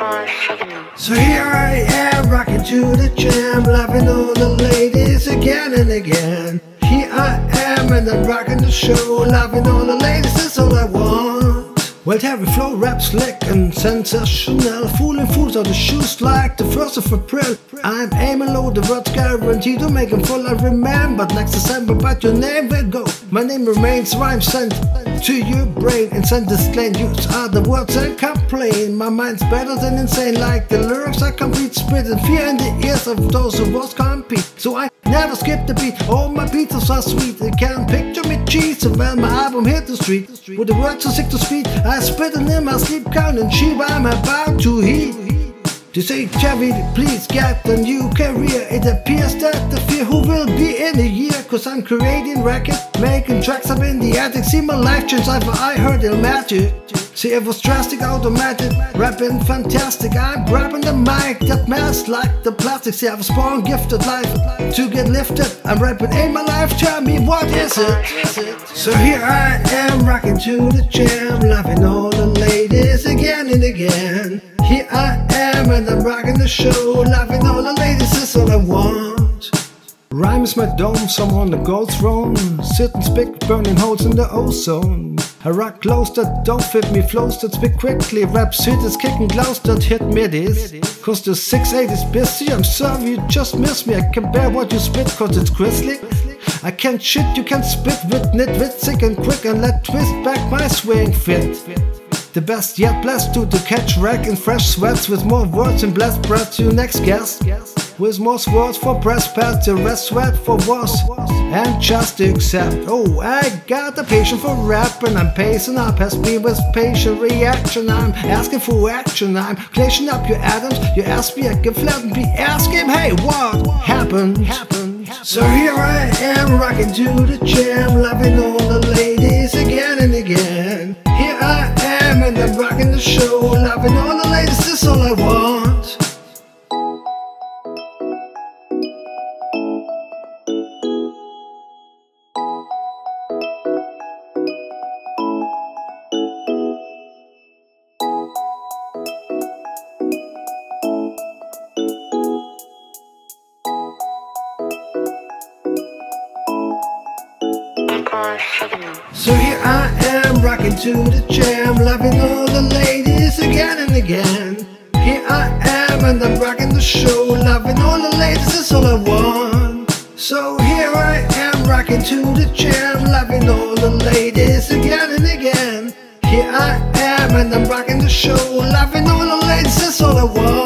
So here I am, rocking to the jam, loving all the ladies again and again. Here I am, and I'm rocking the show, loving all the ladies, that's all I want. Well, heavy flow, rap slick and sensational. Fooling fools out the shoes like the 1st of April. I'm aiming low, the words guaranteed to make them full. I remember next December, but your name will go. My name remains rhyme sent to your brain and send this lane. Use other words and complain. My mind's better than insane, like the lyrics I complete. Spit and fear in the ears of those who was compete. So I never skip the beat. All my beats are sweet. You can picture me cheese. And well, my album hit the street with the words so sick to speed. I spit spitting in my sleep, counting sheep. I'm about to heat. To say, Chevy, please get a new career. It appears that the fear who will be in a year. Cause I'm creating records, making tracks up in the attic. See my life change I heard it magic. See, it was drastic, automatic, rapping fantastic. I'm grabbing the mic that melts like the plastic. See, I was born gifted life to get lifted. I'm rapping in my life, tell me what is it? So here I am, rocking to the jam, loving all the ladies again and again. Here I am, and I'm rocking the show, loving all the ladies, that's all I want. Rhyme is my dome, some on the gold throne. Sitting spick, burning holes in the ozone. Clothes that don't fit me, flows that speak quickly. Rap shit is kicking gloves that hit middies. Cause the 680 is busy, I'm sorry you just miss me. I can bear what you spit, cause it's grisly. I can't shit, you can spit with nitwit, sick and quick, and let twist back my swing fit. The best yet blessed to, to catch wreck in fresh sweats with more words and blessed breath to next guest. With more words for breast pads, the rest sweat for was and just accept. Oh, I got the patience for rapping. I'm pacing up. Has me with patient reaction. I'm asking for action. I'm clashing up your atoms. You ask me, I can flatten be asking, hey, what happened? So here I am, rocking to the jam, loving all the ladies again and again. Here I am, and I'm rocking the show, loving all the ladies, that's all I want. So here I am, rocking to the jam, loving all the ladies again and again. Here I am, and I'm rocking the show, loving all the ladies, that's all I want. So here I am, rocking to the jam, loving all the ladies again and again. Here I am, and I'm rocking the show, loving all the ladies, that's all I want.